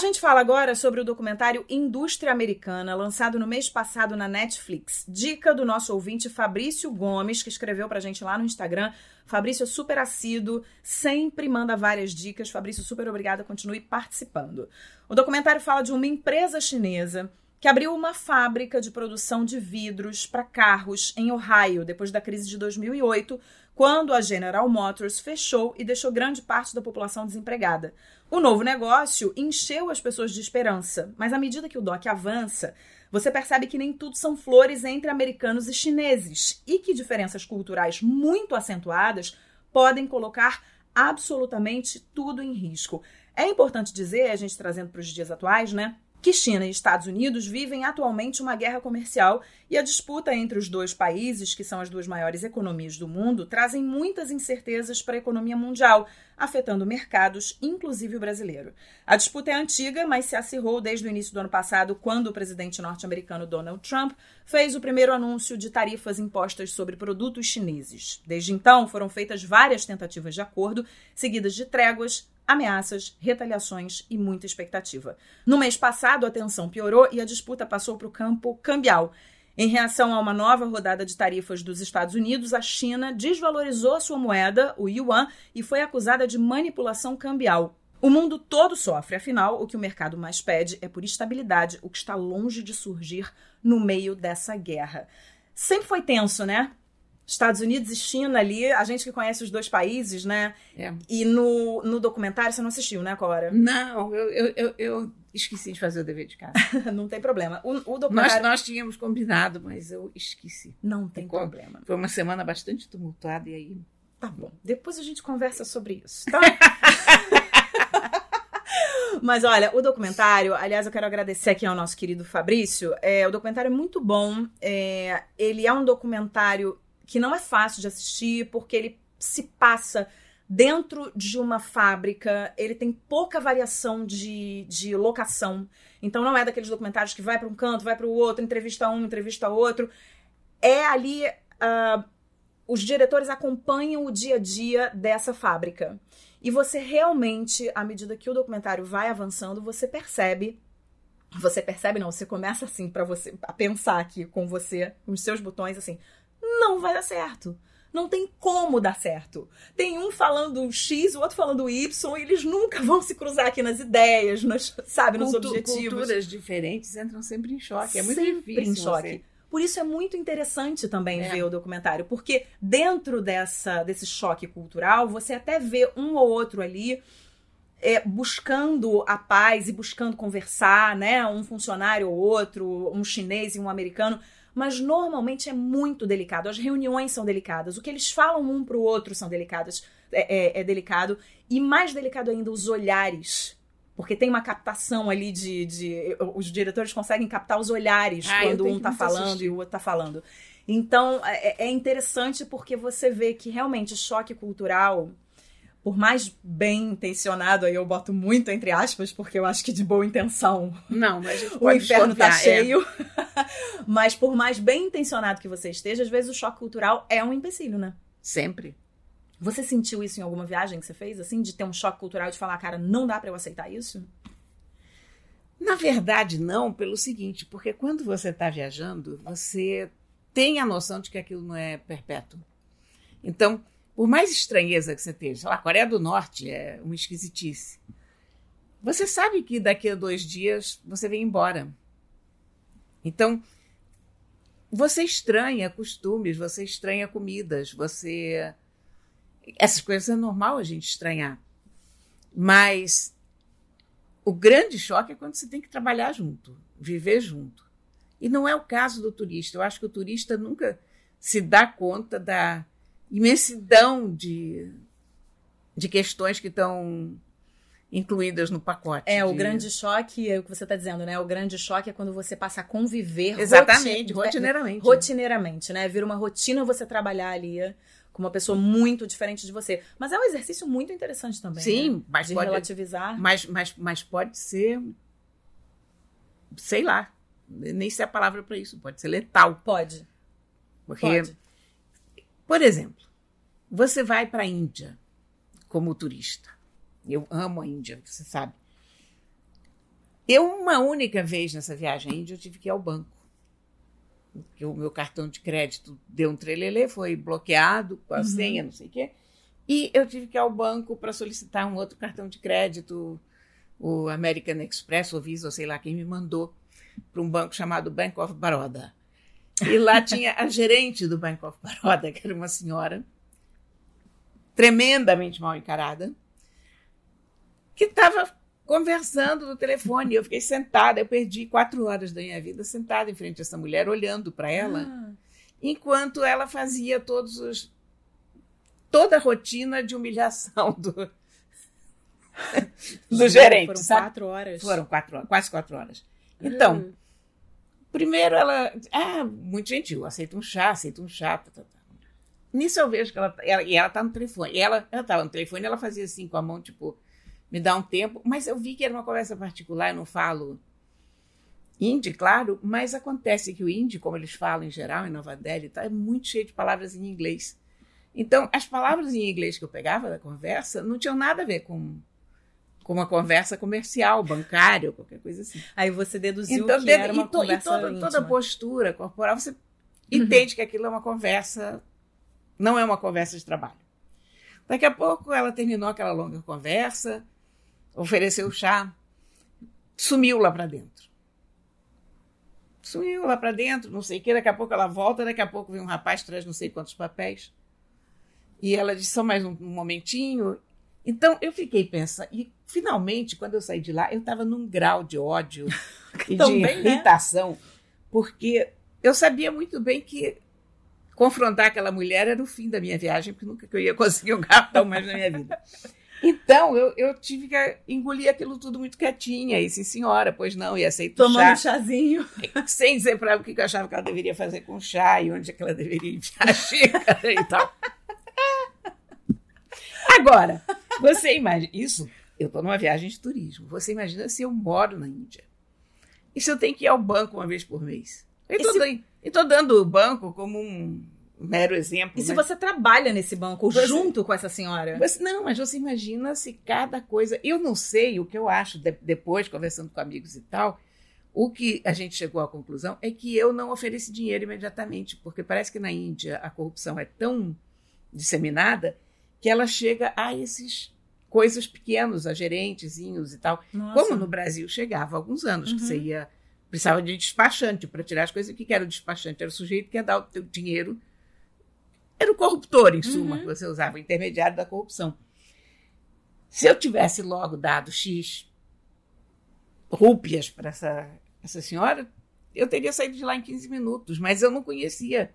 Gente fala agora sobre o documentário Indústria Americana, lançado no mês passado na Netflix. Dica do nosso ouvinte Fabrício Gomes, que escreveu pra gente lá no Instagram. Fabrício é super assíduo, sempre manda várias dicas. Fabrício, super obrigada, continue participando. O documentário fala de uma empresa chinesa que abriu uma fábrica de produção de vidros para carros em Ohio, depois da crise de 2008, quando a General Motors fechou e deixou grande parte da população desempregada. O novo negócio encheu as pessoas de esperança, mas à medida que o DOC avança, você percebe que nem tudo são flores entre americanos e chineses e que diferenças culturais muito acentuadas podem colocar absolutamente tudo em risco. É importante dizer, a gente trazendo para os dias atuais, né? Que China e Estados Unidos vivem atualmente uma guerra comercial e a disputa entre os dois países, que são as duas maiores economias do mundo, trazem muitas incertezas para a economia mundial, afetando mercados, inclusive o brasileiro. A disputa é antiga, mas se acirrou desde o início do ano passado, quando o presidente norte-americano Donald Trump fez o primeiro anúncio de tarifas impostas sobre produtos chineses. Desde então, foram feitas várias tentativas de acordo, seguidas de tréguas, ameaças, retaliações e muita expectativa. No mês passado, a tensão piorou e a disputa passou para o campo cambial. Em reação a uma nova rodada de tarifas dos Estados Unidos, a China desvalorizou sua moeda, o yuan, e foi acusada de manipulação cambial. O mundo todo sofre, afinal, o que o mercado mais pede é por estabilidade, o que está longe de surgir no meio dessa guerra. Sempre foi tenso, né? Estados Unidos e China ali, a gente que conhece os dois países, né? É. E no, no documentário você não assistiu, né, Cora? Não, eu, eu, eu, esqueci de fazer o dever de casa. não tem problema. O, o Nós, documentário. nós tínhamos combinado, mas eu esqueci. Não tem Ficou- problema. Foi uma semana bastante tumultuada e aí. Tá bom. Depois a gente conversa sobre isso, tá? Mas olha, o documentário, aliás, eu quero agradecer aqui ao nosso querido Fabrício. É, o documentário é muito bom. É, ele é um documentário que não é fácil de assistir, porque ele se passa dentro de uma fábrica, ele tem pouca variação de, de locação. Então não é daqueles documentários que vai para um canto, vai para o outro, entrevista um, entrevista outro. É ali. ah, os diretores acompanham o dia a dia dessa fábrica. E você realmente, à medida que o documentário vai avançando, você percebe. Você percebe, não, você começa assim para você a pensar aqui com você, com os seus botões, assim, não vai dar certo. Não tem como dar certo. Tem um falando X, o outro falando Y, e eles nunca vão se cruzar aqui nas ideias, nos, sabe, nos Cultu- objetivos. Culturas diferentes entram sempre em choque. É muito Sempre difícil. em choque. você- Por isso é muito interessante também É. ver o documentário, porque dentro dessa, desse choque cultural, você até vê um ou outro ali é, buscando a paz e buscando conversar, né? Um funcionário ou outro, um chinês e um americano. Mas normalmente é muito delicado. As reuniões são delicadas. O que eles falam um pro outro são delicadas. É, é- é delicado. E mais delicado ainda, os olhares. Porque tem uma captação ali de, de- Os diretores conseguem captar os olhares Ah, quando um tá muito falando assistir. e o outro tá falando. Então, é, é interessante porque você vê que realmente choque cultural, por mais bem intencionado, aí eu boto muito entre aspas, porque eu acho que de boa intenção Não, mas o inferno tá desconfiar, é. cheio. Mas por mais bem intencionado que você esteja, às vezes o choque cultural é um empecilho, né? Sempre. Você sentiu isso em alguma viagem que você fez, assim, de ter um choque cultural e de falar, cara, não dá pra eu aceitar isso? Na verdade, não, pelo seguinte, porque quando você está viajando, você tem a noção de que aquilo não é perpétuo. Então, por mais estranheza que você esteja, sei lá, a Coreia do Norte é uma esquisitice. Você sabe que daqui a dois dias você vem embora. Então, você estranha costumes, você estranha comidas, você. Essas coisas é normal a gente estranhar. Mas o grande choque é quando você tem que trabalhar junto, viver junto. E não é o caso do turista. Eu acho que o turista nunca se dá conta da imensidão de, de questões que estão incluídas no pacote. É, o de- grande choque, é o que você tá dizendo, né? O grande choque é quando você passa a conviver Exatamente, roti- rotineiramente. rotineiramente, né? Vira uma rotina você trabalhar ali com uma pessoa muito diferente de você. Mas é um exercício muito interessante também. Sim, né? mas de pode, relativizar. mas, mas, mas pode ser sei lá, nem sei a palavra para isso, pode ser letal. Pode. Porque, Pode. por exemplo, você vai para a Índia como turista. Eu amo a Índia, você sabe. Eu, uma única vez nessa viagem à Índia, eu tive que ir ao banco. Porque o meu cartão de crédito deu um trelelê, foi bloqueado com a Uhum. senha, não sei o quê. E eu tive que ir ao banco para solicitar um outro cartão de crédito, o American Express, ou Visa, ou sei lá quem me mandou, para um banco chamado Bank of Baroda. E lá tinha a gerente do Bank of Baroda, que era uma senhora tremendamente mal encarada, que estava conversando no telefone. Eu fiquei sentada, eu perdi quatro horas da minha vida sentada em frente a essa mulher, olhando para ela, Ah, enquanto ela fazia todos os toda a rotina de humilhação do, do gerente, Foram sabe? quatro horas. Foram quatro horas, quase quatro horas. Então, Hum. primeiro ela, ah, muito gentil, aceita um chá, aceita um chá. Tá, tá, tá. Nisso eu vejo que ela, ela e ela tá no telefone. E ela, ela tava no telefone, ela fazia assim com a mão, tipo, me dá um tempo. Mas eu vi que era uma conversa particular, eu não falo hindi, claro, mas acontece que o hindi, como eles falam em geral em Nova Delhi, tá, é muito cheio de palavras em inglês. Então, as palavras em inglês que eu pegava da conversa não tinham nada a ver com, com uma conversa comercial, bancária, ou qualquer coisa assim. Aí você deduziu Então, que deve- era uma e, to- e conversa toda, íntima. toda postura corporal, você entende que aquilo é uma conversa, não é uma conversa de trabalho. Daqui a pouco ela terminou aquela longa conversa, ofereceu o chá, sumiu lá para dentro. Sumiu lá para dentro, não sei o que, daqui a pouco ela volta, daqui a pouco vem um rapaz, traz não sei quantos papéis. E ela disse, só mais um, momentinho. Então eu fiquei pensando, e finalmente, quando eu saí de lá, eu estava num grau de ódio e de Também, né? irritação, porque eu sabia muito bem que confrontar aquela mulher era o fim da minha viagem, porque nunca que eu ia conseguir um cartão mais na minha vida. Então, eu, eu tive que engolir aquilo tudo muito quietinha. E sim, senhora, pois não, e aceito Tomando um chá, chazinho. sem dizer para ela o que eu achava que ela deveria fazer com o chá e onde é que ela deveria enfiar a xícara e tal. Agora, você imagina, isso, eu estou numa viagem de turismo. Você imagina se eu moro na Índia. E se eu tenho que ir ao banco uma vez por mês? Eu E estou dando o banco como um mero exemplo. E se né? você trabalha nesse banco Você- junto com essa senhora? Você- não, mas você imagina se cada coisa. Eu não sei o que eu acho de- depois, conversando com amigos e tal. O que a gente chegou à conclusão é que eu não ofereci dinheiro imediatamente, porque parece que na Índia a corrupção é tão disseminada que ela chega a esses coisas pequenos, a gerentezinhos e tal. Nossa. Como no Brasil chegava há alguns anos, que Uhum. você ia. Precisava de despachante para tirar as coisas. O que era o despachante? Era o sujeito que ia dar o teu dinheiro. Era o corruptor, em suma, Uhum. que você usava, o intermediário da corrupção. Se eu tivesse logo dado X rúpias para essa, essa senhora, eu teria saído de lá em 15 minutos, mas eu não conhecia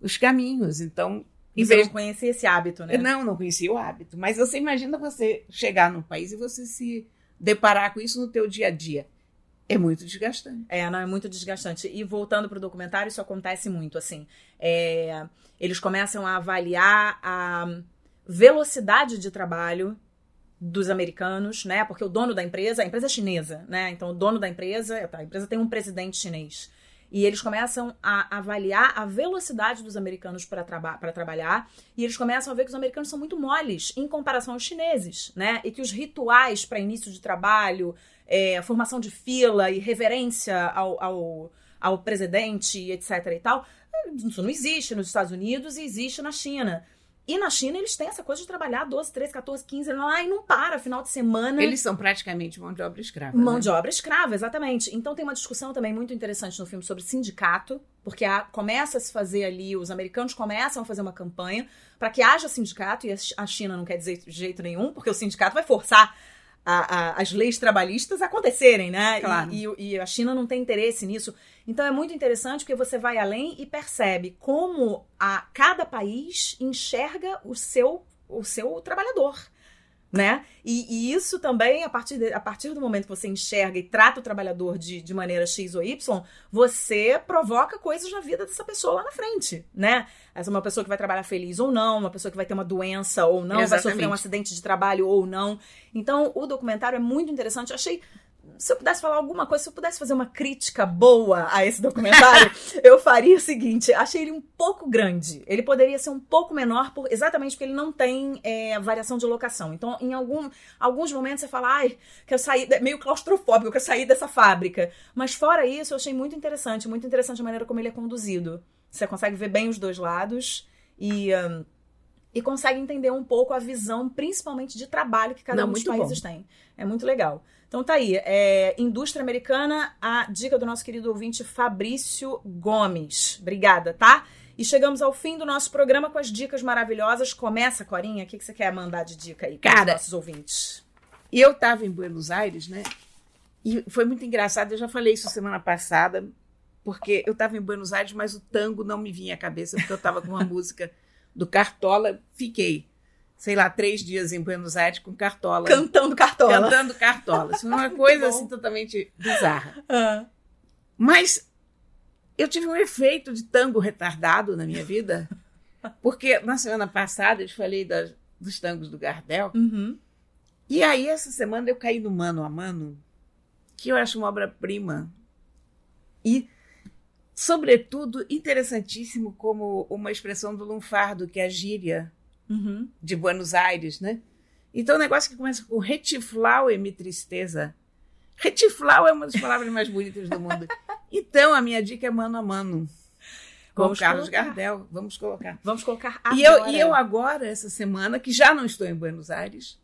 os caminhos. Então, em Você vez não conhecia esse hábito, né? não, não conhecia o hábito. Mas você imagina você chegar num país e você se deparar com isso no teu dia a dia. É muito desgastante. É, não, é muito desgastante. E voltando pro documentário, isso acontece muito, assim. É, eles começam a avaliar a velocidade de trabalho dos americanos, né? Porque o dono da empresa, a empresa é chinesa, né? Então o dono da empresa, a empresa tem um presidente chinês. E eles começam a avaliar a velocidade dos americanos para traba trabalhar. E eles começam a ver que os americanos são muito moles em comparação aos chineses, né? E que os rituais para início de trabalho, é, formação de fila e reverência ao, ao, ao presidente, etc. e tal, isso não existe nos Estados Unidos e existe na China. E na China eles têm essa coisa de trabalhar 12, 13, 14, 15 lá e não para, final de semana. Eles são praticamente mão de obra escrava. Mão né? de obra escrava, exatamente. Então tem uma discussão também muito interessante no filme sobre sindicato, porque a- começa a se fazer ali, os americanos começam a fazer uma campanha para que haja sindicato, e a Chi- a China não quer dizer de jeito nenhum, porque o sindicato vai forçar a- a- as leis trabalhistas acontecerem, né? E- Claro. E, e a China não tem interesse nisso. Então é muito interessante porque você vai além e percebe como a, cada país enxerga o seu, o seu trabalhador né? E, e isso também, a partir, de- a partir do momento que você enxerga e trata o trabalhador de, de maneira X ou Y, você provoca coisas na vida dessa pessoa lá na frente, né? Essa é uma pessoa que vai trabalhar feliz ou não, uma pessoa que vai ter uma doença ou não, vai Exatamente. sofrer um acidente de trabalho ou não. Então, o documentário é muito interessante. Eu achei se eu pudesse falar alguma coisa, se eu pudesse fazer uma crítica boa a esse documentário, eu faria o seguinte: achei ele um pouco grande. Ele poderia ser um pouco menor, por, exatamente porque ele não tem é, variação de locação. Então, em algum, alguns momentos você fala, ai, quero sair, meio claustrofóbico, eu quero sair dessa fábrica. Mas fora isso, eu achei muito interessante, muito interessante a maneira como ele é conduzido. Você consegue ver bem os dois lados e. Um, e consegue entender um pouco a visão, principalmente de trabalho que cada Não, um dos países bom. tem. É muito legal. Então tá aí, é, indústria americana, a dica do nosso querido ouvinte Fabrício Gomes. Obrigada, tá? E chegamos ao fim do nosso programa com as dicas maravilhosas. Começa, Corinha, o que, que você quer mandar de dica aí para os nossos ouvintes? Eu estava em Buenos Aires, né? E foi muito engraçado, eu já falei isso semana passada, porque eu estava em Buenos Aires, mas o tango não me vinha à cabeça, porque eu estava com uma música do Cartola. Fiquei, sei lá, três dias em Buenos Aires com Cartola. Cantando cartola. Cantando Cartola. Isso foi uma coisa assim totalmente bizarra. Ah, Mas eu tive um efeito de tango retardado na minha vida, porque na semana passada eu te falei das- dos tangos do Gardel. uhum. E aí, essa semana, eu caí no Mano a Mano, que eu acho uma obra-prima. E, sobretudo, interessantíssimo como uma expressão do lunfardo, que é a gíria Uhum. de Buenos Aires, né? Então, um negócio que começa com retiflau e me tristeza. Retiflau é uma das palavras mais bonitas do mundo. Então, a minha dica é mano a mano. Com Vamos o Carlos colocar. Gardel. Vamos colocar. Vamos colocar E eu, agora. e eu agora, essa semana, que já não estou em Buenos Aires,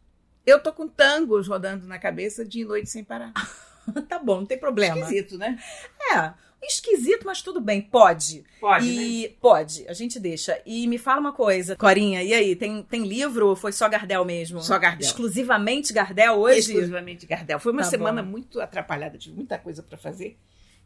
eu tô com tangos rodando na cabeça de noite sem parar. Tá bom, não tem problema. Esquisito, né? É, esquisito, mas tudo bem, pode. Pode, e pode, a gente deixa. E me fala uma coisa, Corinha, e aí, tem, tem livro ou foi só Gardel mesmo? Só Gardel. Exclusivamente Gardel hoje? Exclusivamente Gardel. Foi uma Tá semana bom. muito atrapalhada, tive muita coisa para fazer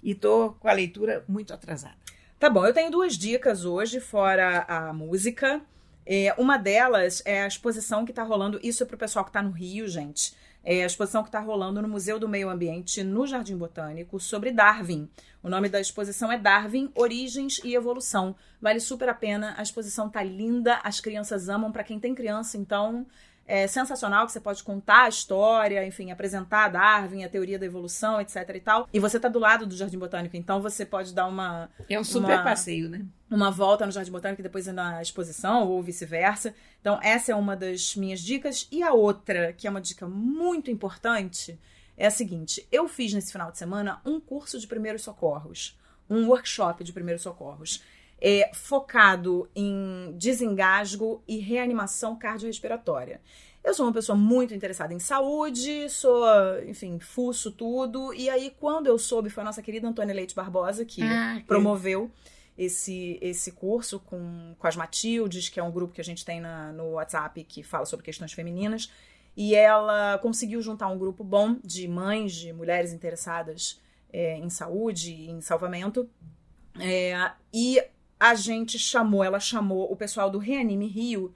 e tô com a leitura muito atrasada. Tá bom, eu tenho duas dicas hoje, fora a música. É, uma delas é a exposição que tá rolando, isso é pro pessoal que tá no Rio, gente. É a exposição que tá rolando no Museu do Meio Ambiente, no Jardim Botânico, sobre Darwin. O nome da exposição é Darwin, Origens e Evolução. Vale super a pena, a exposição tá linda, as crianças amam. Pra quem tem criança, então, é sensacional que você pode contar a história, enfim, apresentar Darwin, a teoria da evolução, etc e tal. E você tá do lado do Jardim Botânico, então você pode dar uma É um super Uma- passeio, né? uma volta no Jardim Botânico e depois ir na exposição, ou vice-versa. Então, essa é uma das minhas dicas. E a outra, que é uma dica muito importante, é a seguinte: eu fiz nesse final de semana um curso de primeiros socorros, um workshop de primeiros socorros. É, focado em desengasgo e reanimação cardiorrespiratória. Eu sou uma pessoa muito interessada em saúde, sou, enfim, fuço tudo. E aí, quando eu soube, foi a nossa querida Antônia Leite Barbosa que Ah, que- promoveu esse, esse curso com, com as Matildes, que é um grupo que a gente tem na- no WhatsApp que fala sobre questões femininas. E ela conseguiu juntar um grupo bom de mães, de mulheres interessadas é, em saúde e em salvamento. É, e a gente chamou, ela chamou o pessoal do Reanime Rio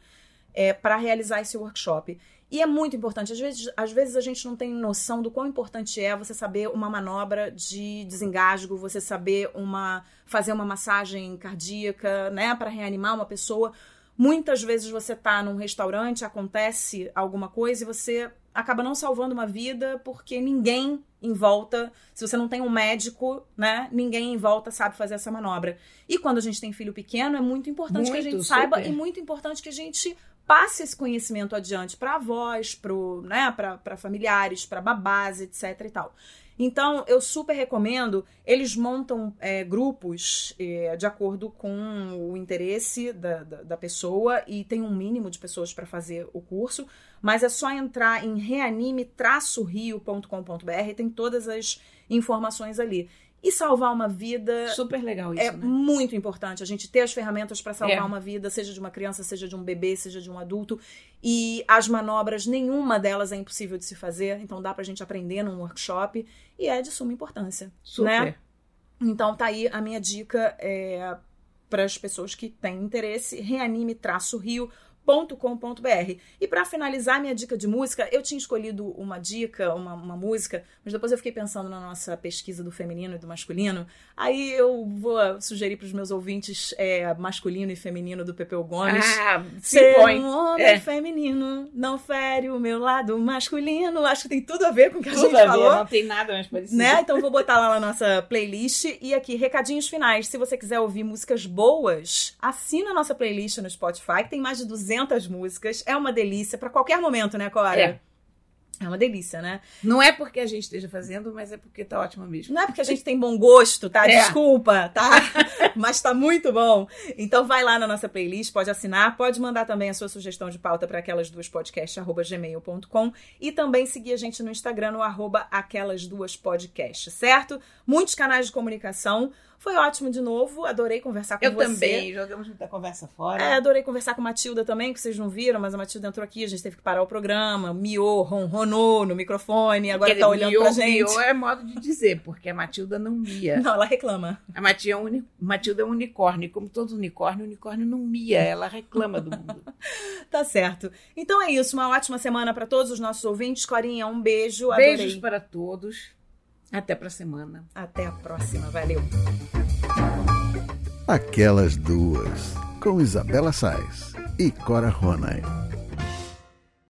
para realizar esse workshop. E é muito importante. Às vezes, às vezes a gente não tem noção do quão importante é você saber uma manobra de desengasgo, você saber uma fazer uma massagem cardíaca, né, para reanimar uma pessoa. Muitas vezes você tá num restaurante, acontece alguma coisa e você acaba não salvando uma vida porque ninguém em volta, se você não tem um médico, né, ninguém em volta sabe fazer essa manobra. E quando a gente tem filho pequeno, é muito importante que a Muito, gente saiba super. e muito importante que a gente passe esse conhecimento adiante para avós, pro, né, para familiares, para babás, etc e tal. Então, eu super recomendo. Eles montam é, grupos é, de acordo com o interesse da, da, da pessoa e tem um mínimo de pessoas para fazer o curso. Mas é só entrar em reanime-rio.com.br, tem todas as informações ali. E salvar uma vida Super legal isso, é né? muito importante a gente ter as ferramentas para salvar É. uma vida, seja de uma criança, seja de um bebê, seja de um adulto. E as manobras, nenhuma delas é impossível de se fazer, então dá pra gente aprender num workshop e é de suma importância. Super. né? Então tá aí a minha dica é, para as pessoas que têm interesse, reanime-rio.com.br. www.radiocultura.com.br. E para finalizar minha dica de música, eu tinha escolhido uma dica, uma, uma, música, mas depois eu fiquei pensando na nossa pesquisa do feminino e do masculino. Aí eu vou sugerir para os meus ouvintes é, masculino e feminino do Pepeu Gomes. Ah, Ser um homem é. feminino não fere o meu lado masculino. Acho que tem tudo a ver com o que a tudo gente falou. Ver, não tem nada mais parecido. Né? Então vou botar lá na nossa playlist. E aqui, recadinhos finais. Se você quiser ouvir músicas boas, assina a nossa playlist no Spotify, que tem mais de 200 músicas. É uma delícia para qualquer momento, né, Cora? É. É uma delícia, né? Não é porque a gente esteja fazendo, mas é porque tá ótimo mesmo. Não é porque a gente tem bom gosto, tá? É. Desculpa, tá? mas tá muito bom. Então vai lá na nossa playlist, pode assinar, pode mandar também a sua sugestão de pauta para aquelas duas podcasts, gmail.com e também seguir a gente no Instagram, no arroba aquelas duas podcasts, certo? Muitos canais de comunicação. Foi ótimo de novo, adorei conversar com eu você. Eu também, jogamos muita conversa fora. É, adorei conversar com a Matilda também, que vocês não viram, mas a Matilda entrou aqui, a gente teve que parar o programa, miou, ronronou no microfone, agora Porque tá olhando miou, pra gente. Miou é modo de dizer, porque a Matilda não mia. Não, ela reclama. A Matilda é um, uni... Matilda é um unicórnio, como todo unicórnio, o unicórnio não mia, ela reclama do mundo. tá certo. Então é isso, uma ótima semana para todos os nossos ouvintes. Corinha, um beijo, adorei. Beijos para todos. Até para semana. Até a próxima. Valeu. Aquelas duas, com Isabela Sais e Cora Ronay.